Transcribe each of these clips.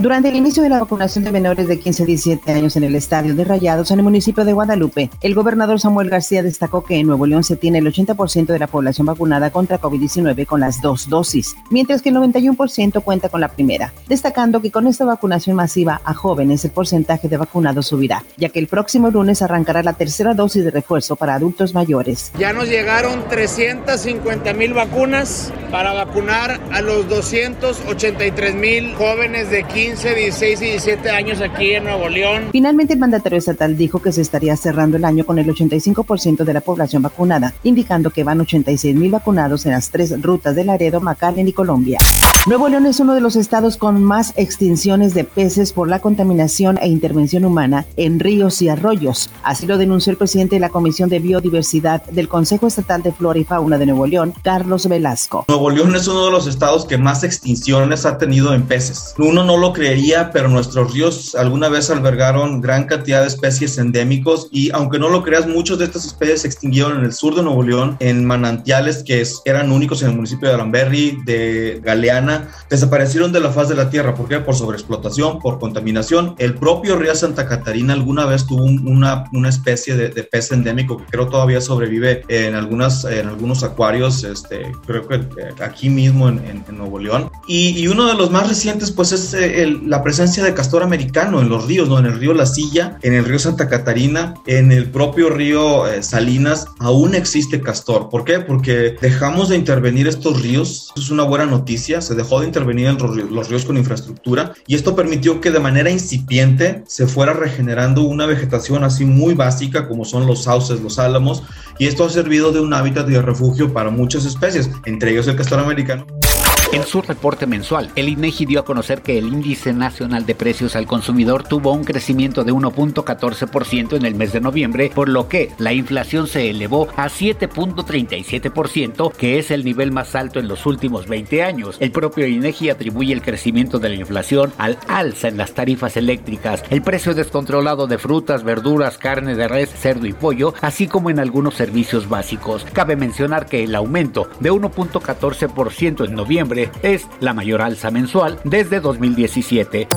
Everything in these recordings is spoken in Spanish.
Durante el inicio de la vacunación de menores de 15 a 17 años en el estadio de Rayados en el municipio de Guadalupe, el gobernador Samuel García destacó que en Nuevo León se tiene el 80% de la población vacunada contra COVID-19 con las dos dosis, mientras que el 91% cuenta con la primera, destacando que con esta vacunación masiva a jóvenes el porcentaje de vacunados subirá, ya que el próximo lunes arrancará la tercera dosis de refuerzo para adultos mayores. Ya nos llegaron 350 mil vacunas para vacunar a los 283 mil jóvenes de 15 15, 16 y 17 años aquí en Nuevo León. Finalmente, el mandatario estatal dijo que se estaría cerrando el año con el 85% de la población vacunada, indicando que van 86 mil vacunados en las tres rutas de Laredo, McAllen y Colombia. Nuevo León es uno de los estados con más extinciones de peces por la contaminación e intervención humana en ríos y arroyos. Así lo denunció el presidente de la Comisión de Biodiversidad del Consejo Estatal de Flora y Fauna de Nuevo León, Carlos Velasco. Nuevo León es uno de los estados que más extinciones ha tenido en peces. Uno no lo creería, pero nuestros ríos alguna vez albergaron gran cantidad de especies endémicos y aunque no lo creas, muchos de estas especies se extinguieron en el sur de Nuevo León, en manantiales que eran únicos en el municipio de Aramberry, de Galeana, desaparecieron de la faz de la tierra. ¿Por qué? Por sobreexplotación, por contaminación. El propio río Santa Catarina alguna vez tuvo una, una especie de, pez endémico que creo todavía sobrevive en, algunas, en algunos acuarios, este, creo que aquí mismo en, Nuevo León. Y, uno de los más recientes, pues es la presencia de castor americano en los ríos, ¿no? En el río La Silla, en el río Santa Catarina, en el propio río eh, Salinas, aún existe castor. ¿Por qué? Porque dejamos de intervenir estos ríos. Es una buena noticia. Se dejó de intervenir en los ríos, con infraestructura y esto permitió que de manera incipiente se fuera regenerando una vegetación así muy básica como son los sauces, los álamos y esto ha servido de un hábitat de refugio para muchas especies, entre ellos el castor americano. En su reporte mensual, el INEGI dio a conocer que el índice nacional de precios al consumidor tuvo un crecimiento de 1.14% en el mes de noviembre, por lo que la inflación se elevó a 7.37%, que es el nivel más alto en los últimos 20 años. El propio INEGI atribuye el crecimiento de la inflación al alza en las tarifas eléctricas, el precio descontrolado de frutas, verduras, carne de res, cerdo y pollo, así como en algunos servicios básicos. Cabe mencionar que el aumento de 1.14% en noviembre es la mayor alza mensual desde 2017.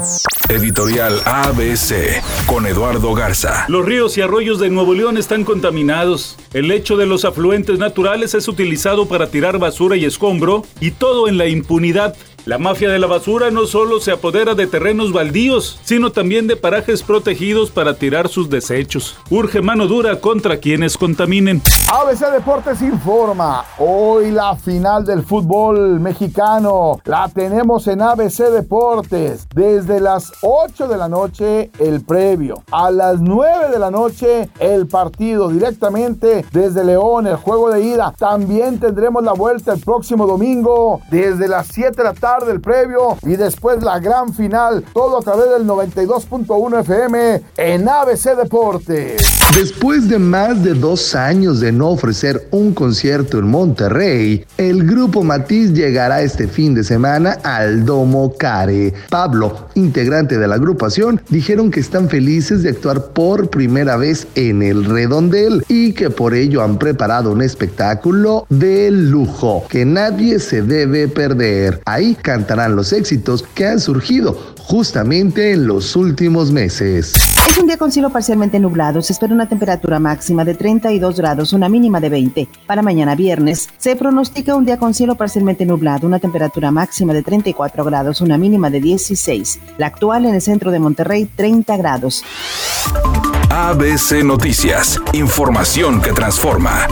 Editorial ABC con Eduardo Garza. Los ríos y arroyos de Nuevo León están contaminados. El lecho de los afluentes naturales es utilizado para tirar basura y escombro y todo en la impunidad la mafia de la basura no solo se apodera de terrenos baldíos, sino también de parajes protegidos para tirar sus desechos. Urge mano dura contra quienes contaminen. ABC Deportes informa, hoy la final del fútbol mexicano la tenemos en ABC Deportes. Desde las 8 de la noche el previo, a las 9 de la noche el partido directamente desde León, el juego de ida. También tendremos la vuelta el próximo domingo desde las 7 de la tarde del previo y después la gran final, todo a través del 92.1 FM en ABC Deportes. Después de más de dos años de no ofrecer un concierto en Monterrey, el grupo Matiz llegará este fin de semana al Domo Care. Pablo, integrante de la agrupación, dijeron que están felices de actuar por primera vez en el redondel y que por ello han preparado un espectáculo de lujo que nadie se debe perder. Ahí cantarán los éxitos que han surgido justamente en los últimos meses. Es un día con cielo parcialmente nublado. Se espera una temperatura máxima de 32 grados, una mínima de 20. Para mañana viernes se pronostica un día con cielo parcialmente nublado, una temperatura máxima de 34 grados, una mínima de 16. La actual en el centro de Monterrey, 30 grados. ABC Noticias, información que transforma.